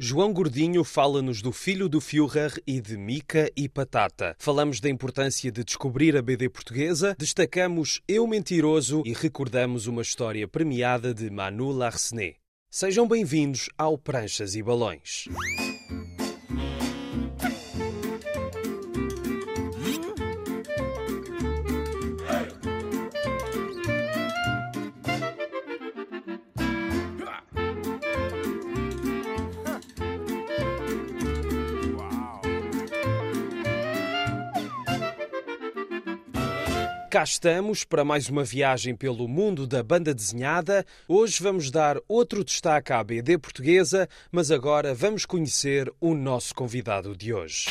João Gordinho fala-nos do filho do Führer e de Mica e Patata. Falamos da importância de descobrir a BD portuguesa, destacamos Eu Mentiroso e recordamos uma história premiada de Manu Larsenet. Sejam bem-vindos ao Pranchas e Balões. Cá estamos para mais uma viagem pelo mundo da banda desenhada. Hoje vamos dar outro destaque à BD portuguesa, mas agora vamos conhecer o nosso convidado de hoje.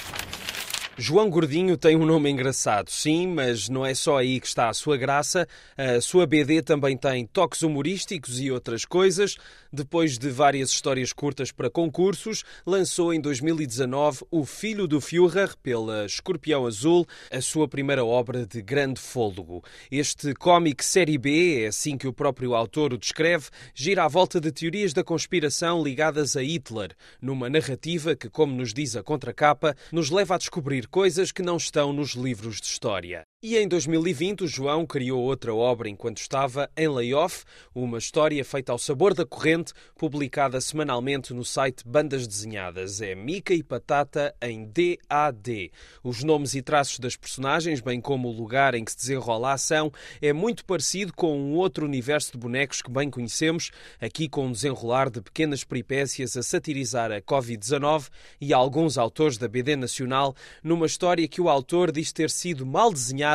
João Gordinho tem um nome engraçado, sim, mas não é só aí que está a sua graça. A sua BD também tem toques humorísticos e outras coisas. Depois de várias histórias curtas para concursos, lançou em 2019 O Filho do Führer, pela Escorpião Azul, a sua primeira obra de grande fôlego. Este cómic série B, é assim que o próprio autor o descreve, gira à volta de teorias da conspiração ligadas a Hitler, numa narrativa que, como nos diz a contracapa, nos leva a descobrir coisas que não estão nos livros de história. E em 2020, o João criou outra obra enquanto estava em layoff, uma história feita ao sabor da corrente, publicada semanalmente no site Bandas Desenhadas. É Mica e Patata em DAD. Os nomes e traços das personagens, bem como o lugar em que se desenrola a ação, é muito parecido com um outro universo de bonecos que bem conhecemos, aqui com um desenrolar de pequenas peripécias a satirizar a Covid-19 e alguns autores da BD Nacional, numa história que o autor diz ter sido mal desenhada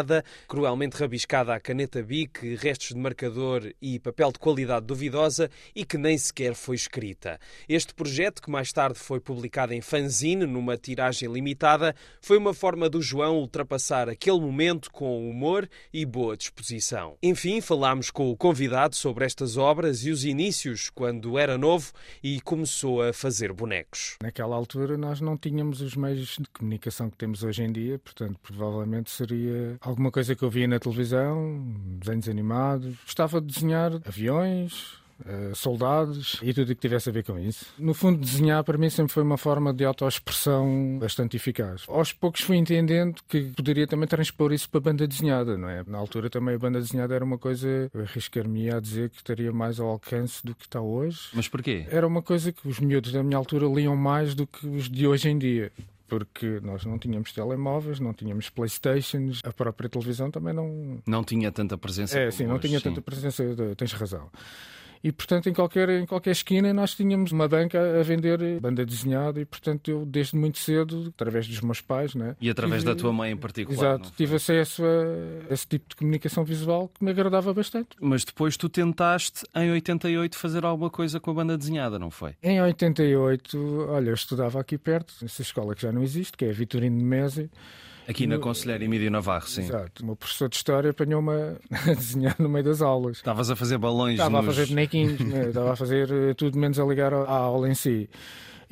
cruelmente rabiscada à caneta Bic, restos de marcador e papel de qualidade duvidosa e que nem sequer foi escrita. Este projeto, que mais tarde foi publicado em fanzine, numa tiragem limitada, foi uma forma do João ultrapassar aquele momento com humor e boa disposição. Enfim, falámos com o convidado sobre estas obras e os inícios, quando era novo e começou a fazer bonecos. Naquela altura nós não tínhamos os meios de comunicação que temos hoje em dia, portanto, provavelmente seria alguma coisa que eu via na televisão, desenhos animados. Gostava de desenhar aviões, Uh, soldados e tudo o que tivesse a ver com isso. No fundo, desenhar para mim sempre foi uma forma de autoexpressão bastante eficaz. Aos poucos fui entendendo que poderia também transpor isso para a banda desenhada, não é? Na altura também a banda desenhada era uma coisa, arriscar-me a dizer que estaria mais ao alcance do que está hoje. Mas porquê? Era uma coisa que os miúdos da minha altura liam mais do que os de hoje em dia porque nós não tínhamos telemóveis, não tínhamos Playstations, a própria televisão também não. Não tinha tanta presença. É, sim, não hoje, tinha sim. tanta presença, tens razão. E, portanto, em qualquer, em qualquer esquina nós tínhamos uma banca a vender banda desenhada e, portanto, eu desde muito cedo, através dos meus pais, né, E através tive, da tua mãe em particular. Exato, tive acesso a esse tipo de comunicação visual que me agradava bastante. Mas depois tu tentaste, em 88, fazer alguma coisa com a banda desenhada, não foi? Em 88, olha, eu estudava aqui perto, nessa escola que já não existe, que é a Vitorino de Mese. Aqui na Conselheira Emílio Navarro, sim. Exato. O meu professor de História apanhou-me a desenhar no meio das aulas. Estavas a fazer balões Estava nos... a fazer bonequinhos, né? estava a fazer eh, tudo menos a ligar à aula em si.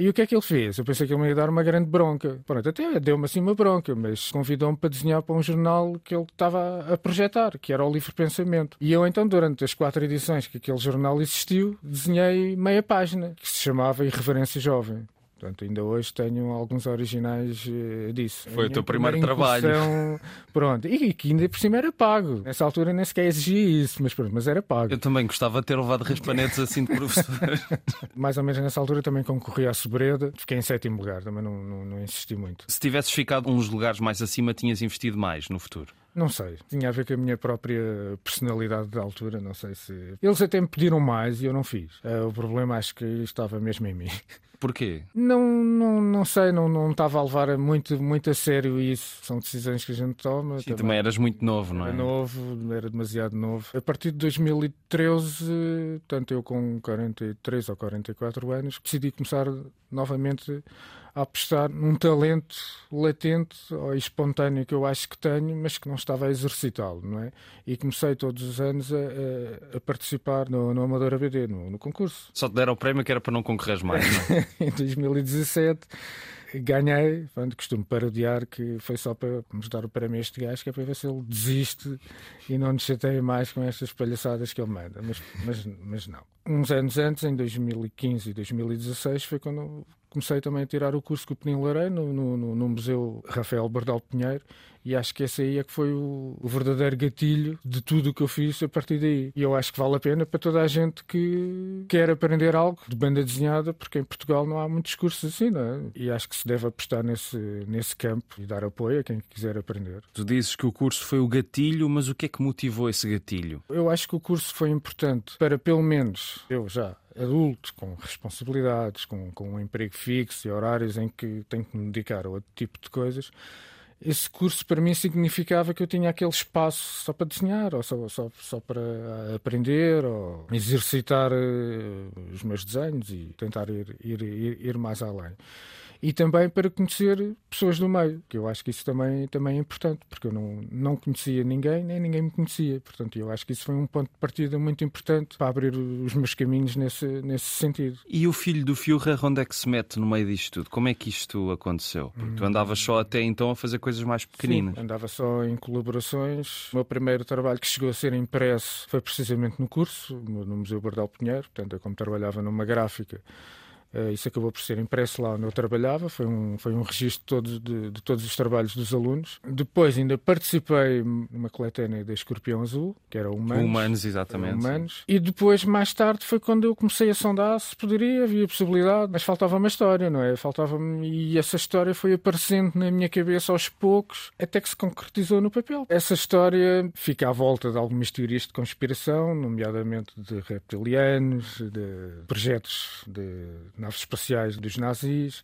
E o que é que ele fez? Eu pensei que ele me ia dar uma grande bronca. Pronto, até deu-me assim uma bronca, mas convidou-me para desenhar para um jornal que ele estava a projetar, que era o Livre Pensamento. E eu então, durante as quatro edições que aquele jornal existiu, desenhei meia página, que se chamava Irreverência Jovem. Portanto, ainda hoje tenho alguns originais uh, disso. Foi o teu primeiro trabalho. Pronto, e que ainda por cima era pago. Nessa altura nem sequer exigia isso, mas, pronto, mas era pago. Eu também gostava de ter levado raspanetes assim de professor. Mais ou menos nessa altura também concorri à Sobreda, fiquei em sétimo lugar, também não, não, não insisti muito. Se tivesses ficado uns lugares mais acima, tinhas investido mais no futuro? Não sei. Tinha a ver com a minha própria personalidade da altura. Não sei se. Eles até me pediram mais e eu não fiz. Uh, o problema acho que estava mesmo em mim. Porquê? Não, não, não sei, não, não estava a levar muito, muito a sério isso. São decisões que a gente toma. Sim, também, também eras muito novo, não é? Era novo, era demasiado novo. A partir de 2013, tanto eu com 43 ou 44 anos, decidi começar novamente apostar num talento latente ou espontâneo que eu acho que tenho, mas que não estava a exercitá-lo, não é? E comecei todos os anos a, a, a participar no, no Amador ABD, no, no, concurso. Só te deram o prémio que era para não concorreres mais, não é? em 2017 ganhei, quando costumo parodiar que foi só para nos dar o prémio a este gajo, que é para ver se ele desiste e não nos chateia mais com estas palhaçadas que ele manda. Mas, mas, mas não. Uns anos antes, em 2015 e 2016, foi quando comecei também a tirar o curso com o Penin Lareiro no, no, no, Museu Rafael Bardal Pinheiro e acho que esse aí é que foi o, o verdadeiro gatilho de tudo o que eu fiz a partir daí. E eu acho que vale a pena para toda a gente que quer aprender algo de banda desenhada, porque em Portugal não há muitos cursos assim, não é? E acho que se deve apostar nesse, nesse campo e dar apoio a quem quiser aprender. Tu dizes que o curso foi o gatilho, mas o que é que motivou esse gatilho? Eu acho que o curso foi importante para, pelo menos, eu já adulto, com responsabilidades, com, com um emprego fixo e horários em que tenho que me dedicar a outro tipo de coisas, esse curso para mim significava que eu tinha aquele espaço só para desenhar, ou só, só, só para aprender, ou exercitar uh, os meus desenhos e tentar ir, ir, ir, ir mais além e também para conhecer pessoas do meio, que eu acho que isso também, também é importante, porque eu não, não conhecia ninguém, nem ninguém me conhecia. Portanto, eu acho que isso foi um ponto de partida muito importante para abrir os meus caminhos nesse, nesse sentido. E o filho do Fiorra, onde é que se mete no meio disto tudo? Como é que isto aconteceu? Porque tu andavas só até então a fazer coisas mais pequeninas. Sim, andava só em colaborações. O meu primeiro trabalho que chegou a ser impresso foi precisamente no curso, no Museu Bardal Pinheiro. Portanto, eu como trabalhava numa gráfica, isso acabou por ser impresso lá onde eu trabalhava, foi um, foi um registro todo de, de, todos os trabalhos dos alunos. Depois ainda participei numa coletânea da Escorpião Azul, que era Humanos. Humanos, exatamente. Humanos. E depois, mais tarde, foi quando eu comecei a sondar se poderia, havia possibilidade, mas faltava uma história, não é? Faltava-me. E essa história foi aparecendo na minha cabeça aos poucos, até que se concretizou no papel. Essa história fica à volta de algumas teorias de conspiração, nomeadamente de reptilianos, de projetos de naves espaciais dos nazis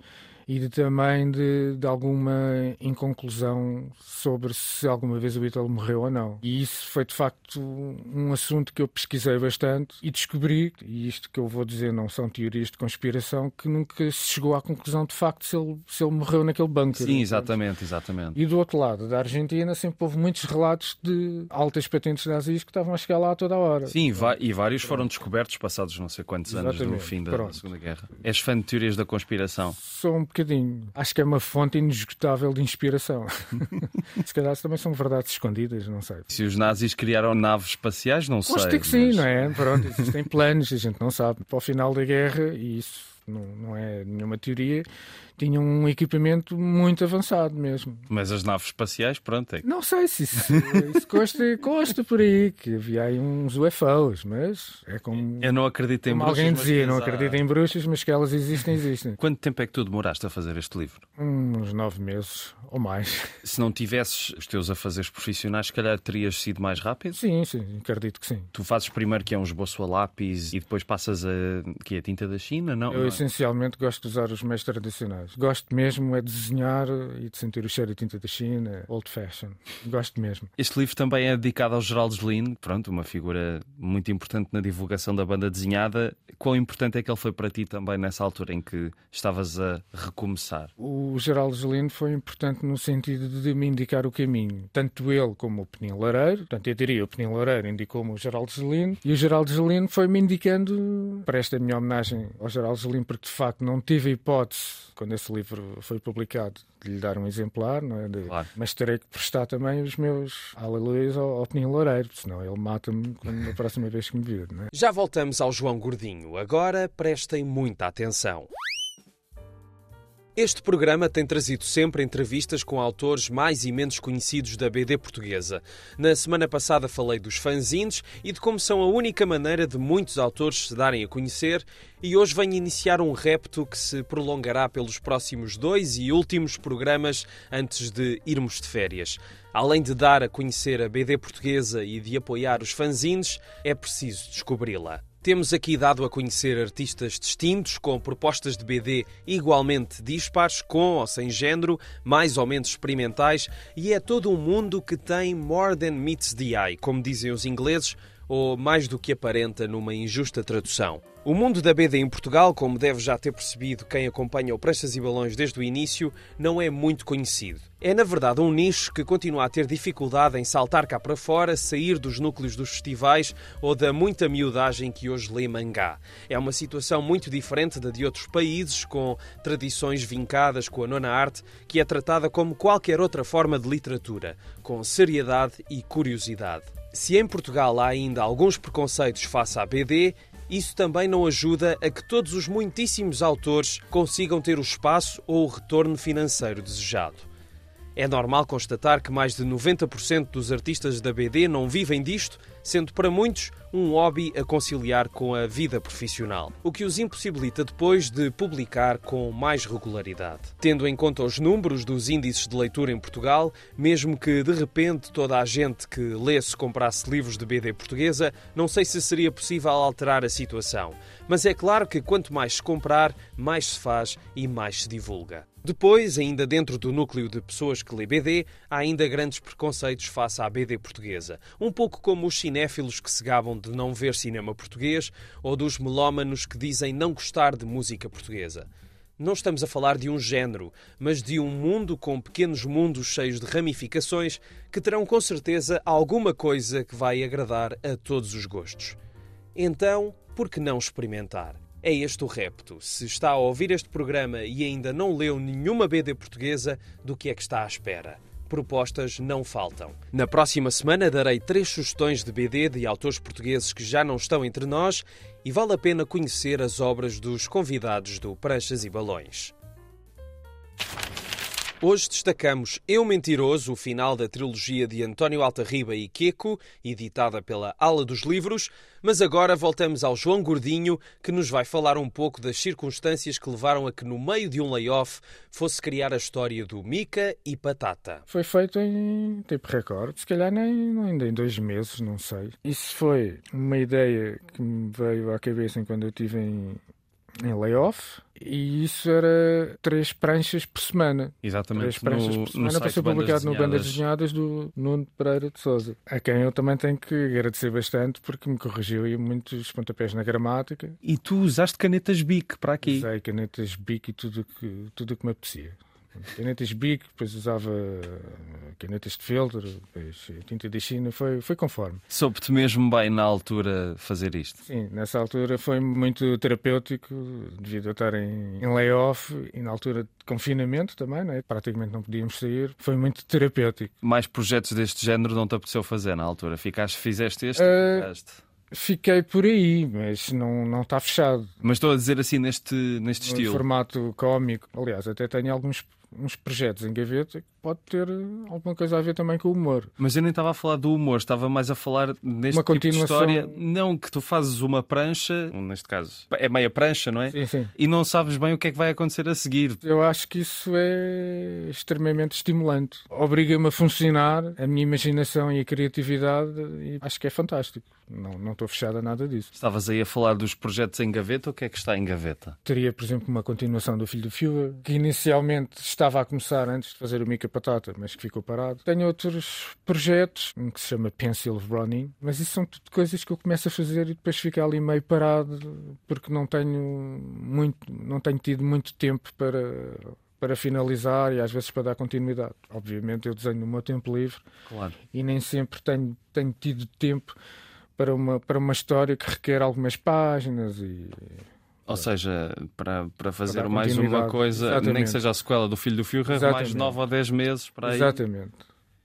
e de, também de, de, alguma inconclusão sobre se alguma vez o Beatle morreu ou não. E isso foi de facto um assunto que eu pesquisei bastante e descobri, e isto que eu vou dizer não são teorias de conspiração, que nunca se chegou à conclusão de facto se ele, se ele morreu naquele bunker. Sim, exatamente, exatamente. E do outro lado, da Argentina, sempre houve muitos relatos de altas patentes nazis que estavam a chegar lá a toda a hora. Sim, e vários foram descobertos passados não sei quantos anos do fim da, da Segunda Guerra. És fã de teorias da conspiração? Sou um bocadinho. Acho que é uma fonte inesgotável de inspiração. Se calhar também são verdades escondidas, não sei. Se os nazis criaram naves espaciais, não sei. Acho que sim, mas... não é? Pronto, existem planos, a gente não sabe. Para o final da guerra, e isso não, não é nenhuma teoria, tinham um equipamento muito avançado mesmo. Mas as naves espaciais, pronto. É... Não sei se isso, isso consta, consta por aí, que havia aí uns UFOs, mas é como. Eu não acredito em bruxas. Alguém dizia, não acredito em bruxas, mas que elas existem, existem. Quanto tempo é que tu demoraste a fazer este livro? Uns nove meses ou mais. Se não tivesses os teus afazeres profissionais, se calhar terias sido mais rápido? Sim, sim, acredito que sim. Tu fazes primeiro que é um esboço a lápis e depois passas a que é a tinta da China, não? Eu é? Essencialmente gosto de usar os meios tradicionais. Gosto mesmo é de desenhar e de sentir o cheiro de tinta da China, old fashion. Gosto mesmo. Este livro também é dedicado ao Geraldo Gelino, pronto, uma figura muito importante na divulgação da banda desenhada. Quão importante é que ele foi para ti também nessa altura em que estavas a recomeçar? O Geraldo Gelino foi importante no sentido de me indicar o caminho. Tanto ele como o Penin Lareiro, portanto eu diria o Penin Lareiro indicou-me o Geraldo Gelino e o Geraldo Gelino foi-me indicando para esta minha homenagem ao Geraldo Gelino porque de facto não tive hipótese quando esse livro foi publicado de lhe dar um exemplar, não é? De... Claro. mas terei que prestar também os meus aleluias ao, ao Peninho Loureiro, senão ele mata-me na próxima vez que me vir. Não é? Já voltamos ao João Gordinho. Agora prestem muita atenção. Este programa tem trazido sempre entrevistas com autores mais e menos conhecidos da BD portuguesa. Na semana passada falei dos fanzines e de como são a única maneira de muitos autores se darem a conhecer, e hoje venho iniciar um repto que se prolongará pelos próximos dois e últimos programas antes de irmos de férias. Além de dar a conhecer a BD portuguesa e de apoiar os fanzines, é preciso descobri-la. Temos aqui dado a conhecer artistas distintos, com propostas de BD igualmente dispares, com ou sem género, mais ou menos experimentais, e é todo um mundo que tem more than meets the eye, como dizem os ingleses, ou mais do que aparenta numa injusta tradução. O mundo da BD em Portugal, como deve já ter percebido quem acompanha o Prestas e Balões desde o início, não é muito conhecido. É, na verdade, um nicho que continua a ter dificuldade em saltar cá para fora, sair dos núcleos dos festivais ou da muita miudagem que hoje lê mangá. É uma situação muito diferente da de outros países, com tradições vincadas com a nona arte, que é tratada como qualquer outra forma de literatura, com seriedade e curiosidade. Se em Portugal há ainda alguns preconceitos face à BD, isso também não ajuda a que todos os muitíssimos autores consigam ter o espaço ou o retorno financeiro desejado. É normal constatar que mais de 90% dos artistas da BD não vivem disto, sendo para muitos um hobby a conciliar com a vida profissional, o que os impossibilita depois de publicar com mais regularidade. Tendo em conta os números dos índices de leitura em Portugal, mesmo que de repente toda a gente que lesse comprasse livros de BD portuguesa, não sei se seria possível alterar a situação. Mas é claro que quanto mais se comprar, mais se faz e mais se divulga. Depois, ainda dentro do núcleo de pessoas que lê BD, há ainda grandes preconceitos face à BD portuguesa. Um pouco como os cinéfilos que se gabam de não ver cinema português ou dos melómanos que dizem não gostar de música portuguesa. Não estamos a falar de um género, mas de um mundo com pequenos mundos cheios de ramificações que terão com certeza alguma coisa que vai agradar a todos os gostos. Então, por que não experimentar? É este o repto. Se está a ouvir este programa e ainda não leu nenhuma BD portuguesa, do que é que está à espera? Propostas não faltam. Na próxima semana darei três sugestões de BD de autores portugueses que já não estão entre nós e vale a pena conhecer as obras dos convidados do Pranchas e Balões. Hoje destacamos Eu Mentiroso, o final da trilogia de António Altarriba e Queco, editada pela Ala dos Livros, mas agora voltamos ao João Gordinho, que nos vai falar um pouco das circunstâncias que levaram a que, no meio de um layoff, fosse criar a história do Mica e Patata. Foi feito em tempo recorde, se calhar nem, ainda em dois meses, não sei. Isso foi uma ideia que me veio à cabeça quando eu estive em, em layoff e isso era três pranchas por semana. Exatamente. Três pranchas no, por semana para ser publicado no Bandas Desenhadas do Nuno Pereira de Souza, a quem eu também tenho que agradecer bastante porque me corrigiu aí muitos pontapés na gramática. E tu usaste canetas BIC para aqui? Usei canetas BIC e tudo que, tudo que me apetecia. Canetas Bic, depois usava canetas de filtro, depois tinta de China, foi, foi conforme. Soube-te mesmo bem na altura fazer isto? Sim, nessa altura foi muito terapêutico, devido a estar em, em layoff e na altura de confinamento também, né? praticamente não podíamos sair, foi muito terapêutico. Mais projetos deste género não te apeteceu fazer na altura? Ficaste, fizeste este? Uh... Ficaste? Fiquei por aí, mas não, não está fechado. Mas estou a dizer assim neste, neste no estilo. formato cómico. Aliás, até tenho alguns uns projetos em gaveta pode ter alguma coisa a ver também com o humor. Mas eu nem estava a falar do humor, estava mais a falar neste uma tipo continuação... de história. Não, que tu fazes uma prancha, neste caso, é meia prancha, não é? Sim, sim. E não sabes bem o que é que vai acontecer a seguir. Eu acho que isso é extremamente estimulante. Obriga-me a funcionar, a minha imaginação e a criatividade, e acho que é fantástico. Não, não estou fechado a nada disso. Estavas aí a falar dos projetos em gaveta, o que é que está em gaveta? Teria, por exemplo, uma continuação do Filho do Fiua, que inicialmente estava a começar antes de fazer o Mica Patata, mas que ficou parado. Tenho outros projetos, um que se chama Pencil Running, mas isso são tudo coisas que eu começo a fazer e depois fico ali meio parado, porque não tenho muito, não tenho tido muito tempo para para finalizar e às vezes para dar continuidade. Obviamente eu desenho no meu tempo livre claro. e nem sempre tenho, tenho tido tempo para uma, para uma história que requer algumas páginas e ou seja, para, para fazer para mais uma coisa, Exatamente. nem que seja a sequela do Filho do Führer, mais 9 ou 10 meses para aí. Exatamente.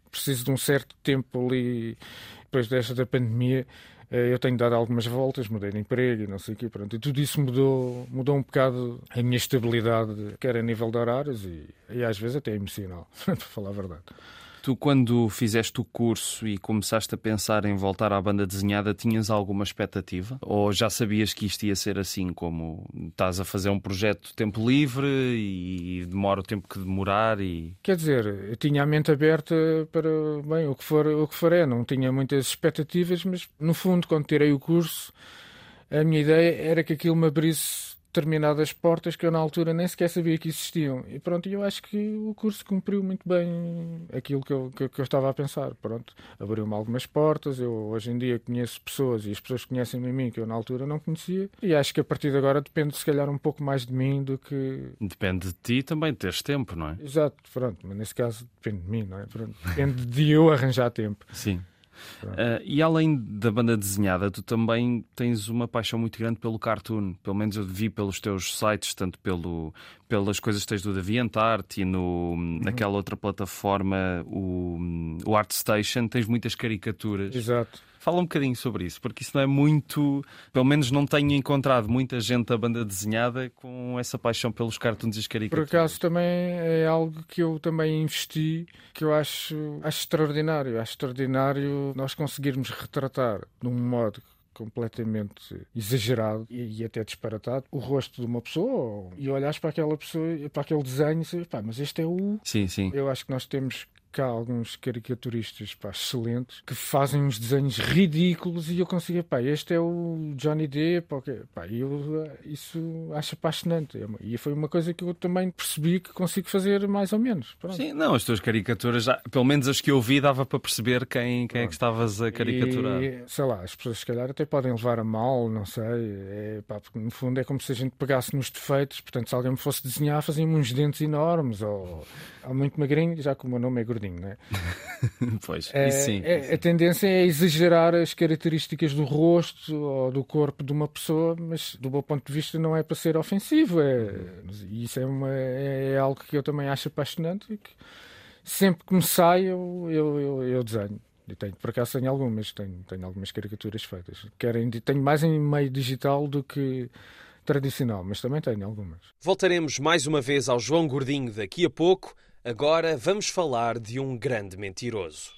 Preciso de um certo tempo ali, depois desta da pandemia, eh, eu tenho dado algumas voltas, mudei de emprego e não sei o quê, pronto. E tudo isso mudou, mudou um bocado a minha estabilidade, quer a nível de horários e, e às vezes até emocional, para falar a verdade. Tu, quando fizeste o curso e começaste a pensar em voltar à banda desenhada, tinhas alguma expectativa? Ou já sabias que isto ia ser assim, como estás a fazer um projeto de tempo livre e demora o tempo que demorar? E... Quer dizer, eu tinha a mente aberta para bem, o que for, o que for é, não tinha muitas expectativas, mas no fundo, quando tirei o curso, a minha ideia era que aquilo me abrisse determinadas portas que eu na altura nem sequer sabia que existiam. E pronto, eu acho que o curso cumpriu muito bem aquilo que eu, que, que eu estava a pensar. Pronto, abriu-me algumas portas. Eu hoje em dia conheço pessoas e as pessoas conhecem-me a mim que eu na altura não conhecia. E acho que a partir de agora depende se calhar um pouco mais de mim do que. Depende de ti também teres tempo, não é? Exato, pronto, mas nesse caso depende de mim, não é? Pronto, depende de eu arranjar tempo. Sim. Uh, e além da banda desenhada, tu também tens uma paixão muito grande pelo cartoon. Pelo menos eu vi pelos teus sites, tanto pelo, pelas coisas que tens do DeviantArt e no, uhum. naquela outra plataforma, o, o ArtStation, tens muitas caricaturas. Exato. Fala um bocadinho sobre isso, porque isso não é muito. Pelo menos não tenho encontrado muita gente da banda desenhada com essa paixão pelos cartoons e as caricaturas. Por acaso também é algo que eu também investi, que eu acho, acho extraordinário. Acho extraordinário nós conseguirmos retratar de um modo completamente exagerado e, e, até disparatado o rosto de uma pessoa e olhas para aquela pessoa, para aquele desenho e dizer, pá, mas este é o. Sim, sim. Eu acho que nós temos cá alguns caricaturistas pá, excelentes que fazem uns desenhos ridículos e eu consigo, pá, este é o Johnny Depp, okay. pá, eu isso acho apaixonante. É e foi uma coisa que eu também percebi que consigo fazer mais ou menos. Pronto. Sim, não, as tuas caricaturas, já, pelo menos as que eu vi, dava para perceber quem, quem é que estavas a caricaturar. E, sei lá, as pessoas se calhar até podem levar a mal, não sei, é, pá, porque no fundo é como se a gente pegasse nos defeitos, portanto, se alguém me fosse desenhar, fazia-me uns dentes enormes, ou, ou muito magrinho, já que o meu nome é gordinho gordinho, não é? pois, é, sim. É, a tendência é exagerar as características do rosto ou do corpo de uma pessoa, mas do meu ponto de vista não é para ser ofensivo. É, isso é, uma, é, é algo que eu também acho apaixonante e que sempre que me sai eu, eu, eu, eu desenho. E tenho, por acaso tenho algumas, tenho, tenho algumas caricaturas feitas. Querem, tenho mais em meio digital do que tradicional, mas também tenho algumas. Voltaremos mais uma vez ao João Gordinho daqui a pouco. Agora vamos falar de um grande mentiroso.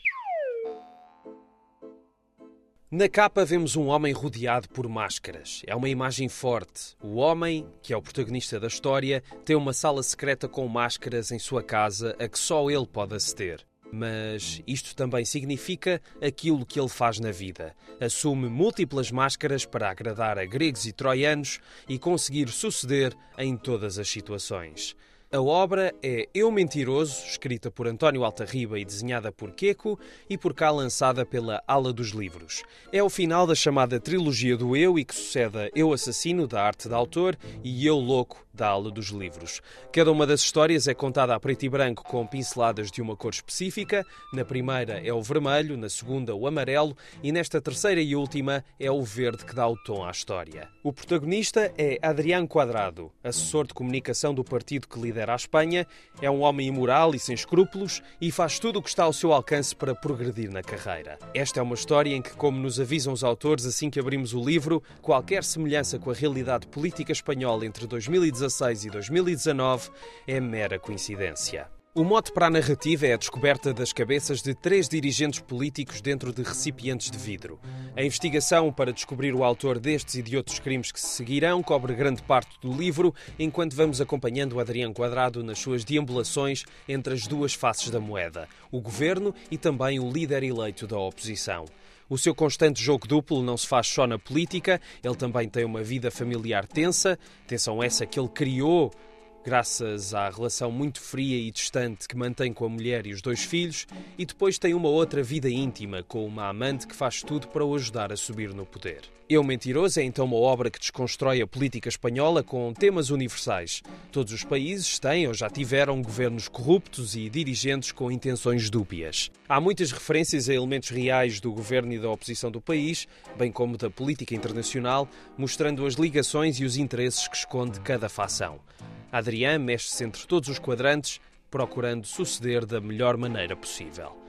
Na capa vemos um homem rodeado por máscaras. É uma imagem forte. O homem, que é o protagonista da história, tem uma sala secreta com máscaras em sua casa a que só ele pode aceder. Mas isto também significa aquilo que ele faz na vida. Assume múltiplas máscaras para agradar a gregos e troianos e conseguir suceder em todas as situações. A obra é Eu Mentiroso, escrita por António Altarriba e desenhada por Queco e por cá lançada pela Ala dos Livros. É o final da chamada trilogia do Eu e que sucede a Eu Assassino, da arte da autor, e Eu Louco, da Ala dos Livros. Cada uma das histórias é contada a preto e branco com pinceladas de uma cor específica. Na primeira é o vermelho, na segunda o amarelo e nesta terceira e última é o verde que dá o tom à história. O protagonista é Adrián Quadrado, assessor de comunicação do partido que lidera lidera a Espanha, é um homem imoral e sem escrúpulos e faz tudo o que está ao seu alcance para progredir na carreira. Esta é uma história em que, como nos avisam os autores assim que abrimos o livro, qualquer semelhança com a realidade política espanhola entre 2016 e 2019 é mera coincidência. O mote para a narrativa é a descoberta das cabeças de três dirigentes políticos dentro de recipientes de vidro. A investigação para descobrir o autor destes e de outros crimes que se seguirão cobre grande parte do livro, enquanto vamos acompanhando Adriano Quadrado nas suas deambulações entre as duas faces da moeda, o governo e também o líder eleito da oposição. O seu constante jogo duplo não se faz só na política, ele também tem uma vida familiar tensa, tensão essa que ele criou graças à relação muito fria e distante que mantém com a mulher e os dois filhos, e depois tem uma outra vida íntima com uma amante que faz tudo para o ajudar a subir no poder. Eu Mentiroso é então uma obra que desconstrói a política espanhola com temas universais. Todos os países têm ou já tiveram governos corruptos e dirigentes com intenções dúbias. Há muitas referências a elementos reais do governo e da oposição do país, bem como da política internacional, mostrando as ligações e os interesses que esconde cada facção. Adrián mexe-se entre todos os quadrantes, procurando suceder da melhor maneira possível.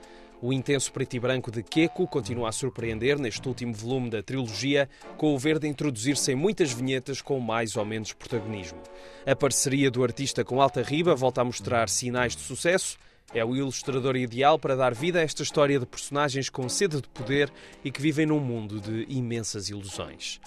O intenso preto e branco de Queco continua a surpreender neste último volume da trilogia, com o verde a introduzir-se em muitas vinhetas com mais ou menos protagonismo. A parceria do artista com Alta Riba volta a mostrar sinais de sucesso. É o ilustrador ideal para dar vida a esta história de personagens com sede de poder e que vivem num mundo de imensas ilusões.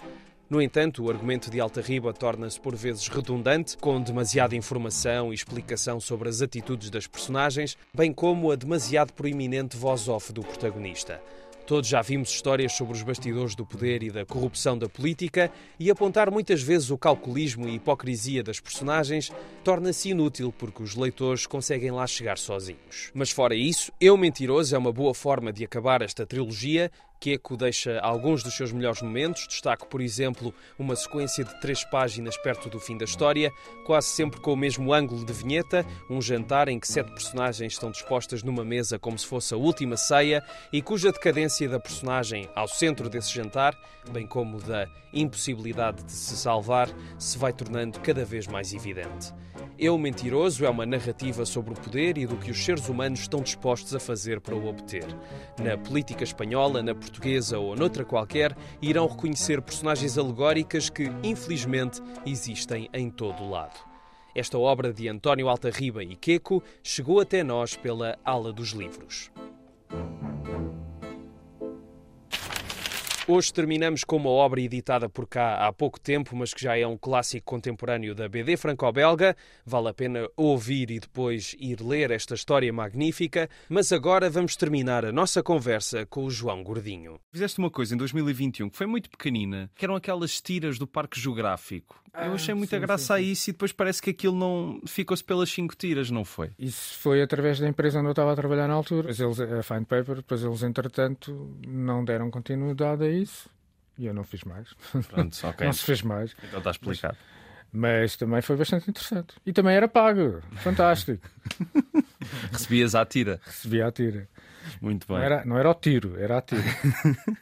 No entanto, o argumento de Alta Riba torna-se por vezes redundante, com demasiada informação e explicação sobre as atitudes das personagens, bem como a demasiado proeminente voz-off do protagonista. Todos já vimos histórias sobre os bastidores do poder e da corrupção da política, e apontar muitas vezes o calculismo e hipocrisia das personagens torna-se inútil porque os leitores conseguem lá chegar sozinhos. Mas fora isso, Eu Mentiroso é uma boa forma de acabar esta trilogia Queco deixa alguns dos seus melhores momentos. Destaco, por exemplo, uma sequência de três páginas perto do fim da história, quase sempre com o mesmo ângulo de vinheta, um jantar em que sete personagens estão dispostas numa mesa como se fosse a última ceia e cuja decadência da personagem ao centro desse jantar, bem como da impossibilidade de se salvar, se vai tornando cada vez mais evidente. Eu Mentiroso é uma narrativa sobre o poder e do que os seres humanos estão dispostos a fazer para o obter. Na política espanhola, na portuguesa ou noutra qualquer, irão reconhecer personagens alegóricas que, infelizmente, existem em todo o lado. Esta obra de António Altarriba e Queco chegou até nós pela Ala dos Livros. Hoje terminamos com uma obra editada por cá há pouco tempo, mas que já é um clássico contemporâneo da BD franco-belga. Vale a pena ouvir e depois ir ler esta história magnífica. Mas agora vamos terminar a nossa conversa com o João Gordinho. Fizeste uma coisa em 2021 que foi muito pequenina, que eram aquelas tiras do Parque Geográfico. Eu achei muita sim, graça sim, a isso e depois parece que aquilo não ficou-se pelas cinco tiras, não foi? Isso foi através da empresa onde eu estava a trabalhar na altura. Depois eles, a Fine Paper, depois eles, entretanto, não deram continuidade a isso e eu não fiz mais. Pronto, ok. Não se fez mais. Então está explicado. Mas também foi bastante interessante. E também era pago. Fantástico. Recebias à tira. Recebia a tira. Muito bem. Não era, não era ao tiro, era a tiro.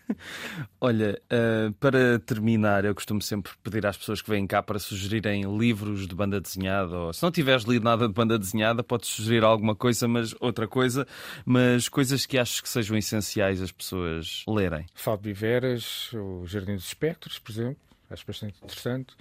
Olha, ah, para terminar, eu costumo sempre pedir às pessoas que vêm cá para sugerirem livros de banda desenhada, ou se não tiveres lido nada de banda desenhada, podes sugerir alguma coisa, mas outra coisa, mas coisas que achas que sejam essenciais as pessoas lerem. Fábio Viveras, o Jardim dos Espectros, por exemplo. Acho bastante interessante.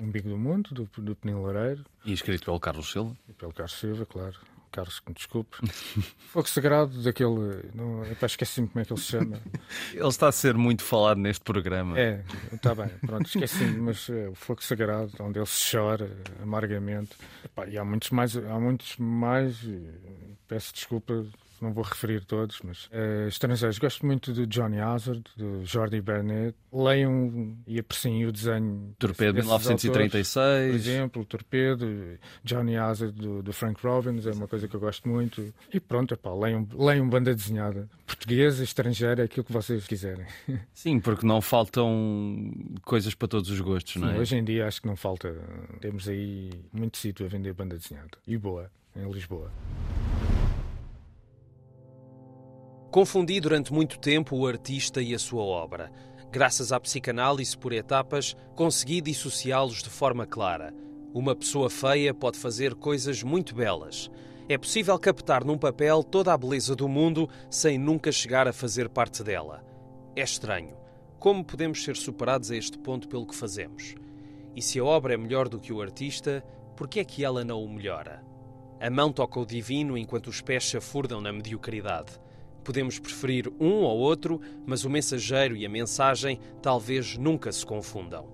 Um Bico do Mundo, do, do Penil Loureiro. E escrito pelo Carlos Silva. E pelo Carlos Silva, claro. Carlos, que me desculpe. Fogo Sagrado, daquele. Não, esqueci-me como é que ele se chama. Ele está a ser muito falado neste programa. É, está bem, pronto, esqueci-me, mas é, o Fogo Sagrado, onde ele se chora amargamente. Epá, e há muitos mais, há muitos mais, eh, peço desculpa, não vou referir todos, mas eh, estrangeiros. Gosto muito do Johnny Hazard, do Jordi Bernet. Leiam e apreciem o desenho. Torpedo desses autores. Por 1936. exemplo, Torpedo, Johnny Hazard do, do Frank Robbins, é uma coisa que eu gosto muito. E pronto, epá, leiam, leiam banda desenhada. Portuguesa, estrangeira, é aquilo que vocês quiserem. Sim, porque não faltam coisas para todos os gostos, não é? Hoje em dia acho que não falta. Temos aí muito sítio a vender banda desenhada. E boa, em Lisboa. Confundi durante muito tempo o artista e a sua obra. Graças à psicanálise por etapas, consegui dissociá-los de forma clara. Uma pessoa feia pode fazer coisas muito belas. É possível captar num papel toda a beleza do mundo sem nunca chegar a fazer parte dela. É estranho. Como podemos ser superados a este ponto pelo que fazemos? E se a obra é melhor do que o artista, por que é que ela não o melhora? A mão toca o divino enquanto os pés chafurdam na mediocridade. Podemos preferir um ou outro, mas o mensageiro e a mensagem talvez nunca se confundam.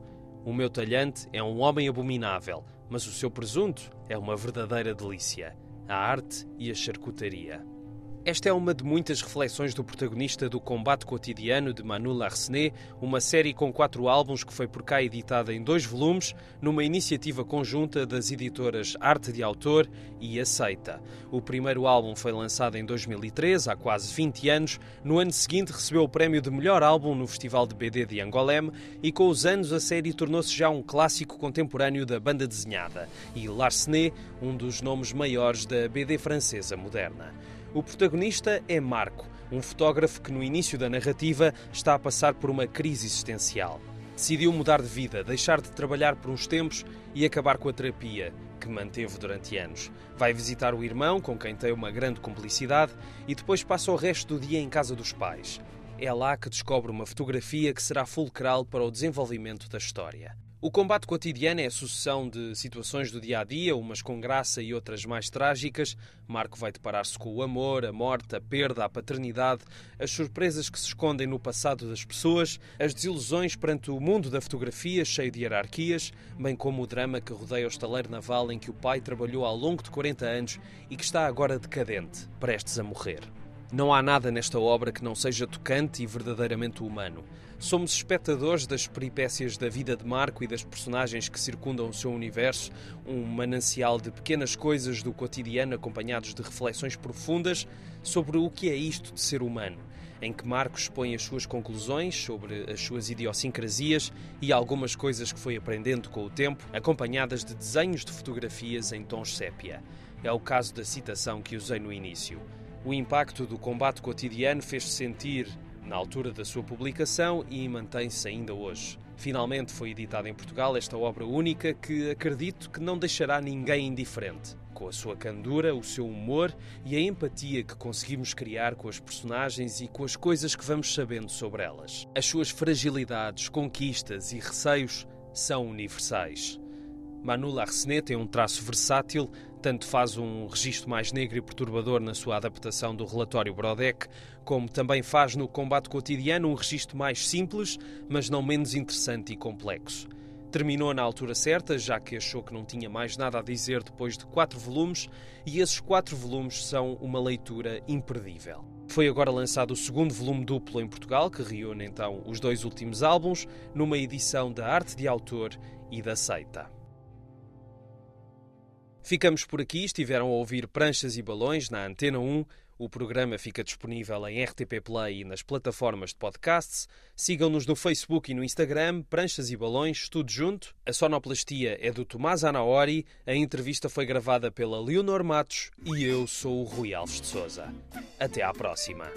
O meu talhante é um homem abominável, mas o seu presunto é uma verdadeira delícia. A arte e a charcutaria. Esta é uma de muitas reflexões do protagonista do Combate Cotidiano de Manu Larsenet, uma série com quatro álbuns que foi por cá editada em dois volumes, numa iniciativa conjunta das editoras Arte de Autor e Aceita. O primeiro álbum foi lançado em 2013, há quase 20 anos. No ano seguinte recebeu o prémio de melhor álbum no Festival de BD de Angolém e com os anos a série tornou-se já um clássico contemporâneo da banda desenhada e Larsenet, um dos nomes maiores da BD francesa moderna. O protagonista é Marco, um fotógrafo que no início da narrativa está a passar por uma crise existencial. Decidiu mudar de vida, deixar de trabalhar por uns tempos e acabar com a terapia, que manteve durante anos. Vai visitar o irmão, com quem tem uma grande cumplicidade, e depois passa o resto do dia em casa dos pais. É lá que descobre uma fotografia que será fulcral para o desenvolvimento da história. O combate cotidiano é a sucessão de situações do dia a dia, umas com graça e outras mais trágicas. Marco vai deparar-se com o amor, a morte, a perda, a paternidade, as surpresas que se escondem no passado das pessoas, as desilusões perante o mundo da fotografia, cheio de hierarquias, bem como o drama que rodeia o estaleiro naval em que o pai trabalhou ao longo de 40 anos e que está agora decadente, prestes a morrer. Não há nada nesta obra que não seja tocante e verdadeiramente humano. Somos espectadores das peripécias da vida de Marco e das personagens que circundam o seu universo, um manancial de pequenas coisas do cotidiano acompanhados de reflexões profundas sobre o que é isto de ser humano, em que Marco expõe as suas conclusões sobre as suas idiosincrasias e algumas coisas que foi aprendendo com o tempo, acompanhadas de desenhos de fotografias em tons sépia. É o caso da citação que usei no início. O impacto do combate cotidiano fez-se sentir na altura da sua publicação e mantém-se ainda hoje. Finalmente foi editada em Portugal esta obra única que acredito que não deixará ninguém indiferente. Com a sua candura, o seu humor e a empatia que conseguimos criar com as personagens e com as coisas que vamos sabendo sobre elas. As suas fragilidades, conquistas e receios são universais. Manu Larsenet tem um traço versátil, tanto faz um registro mais negro e perturbador na sua adaptação do relatório Brodeck, como também faz no combate cotidiano um registro mais simples, mas não menos interessante e complexo. Terminou na altura certa, já que achou que não tinha mais nada a dizer depois de quatro volumes, e esses quatro volumes são uma leitura imperdível. Foi agora lançado o segundo volume duplo em Portugal, que reúne então os dois últimos álbuns, numa edição da Arte de Autor e da Seita. Ficamos por aqui. Estiveram a ouvir Pranchas e Balões na Antena 1. O programa fica disponível em RTP Play e nas plataformas de podcasts. Sigam-nos no Facebook e no Instagram, Pranchas e Balões, tudo junto. A sonoplastia é do Tomás Anaori, a entrevista foi gravada pela Leonor Matos e eu sou o Rui Alves de Souza. Até à próxima.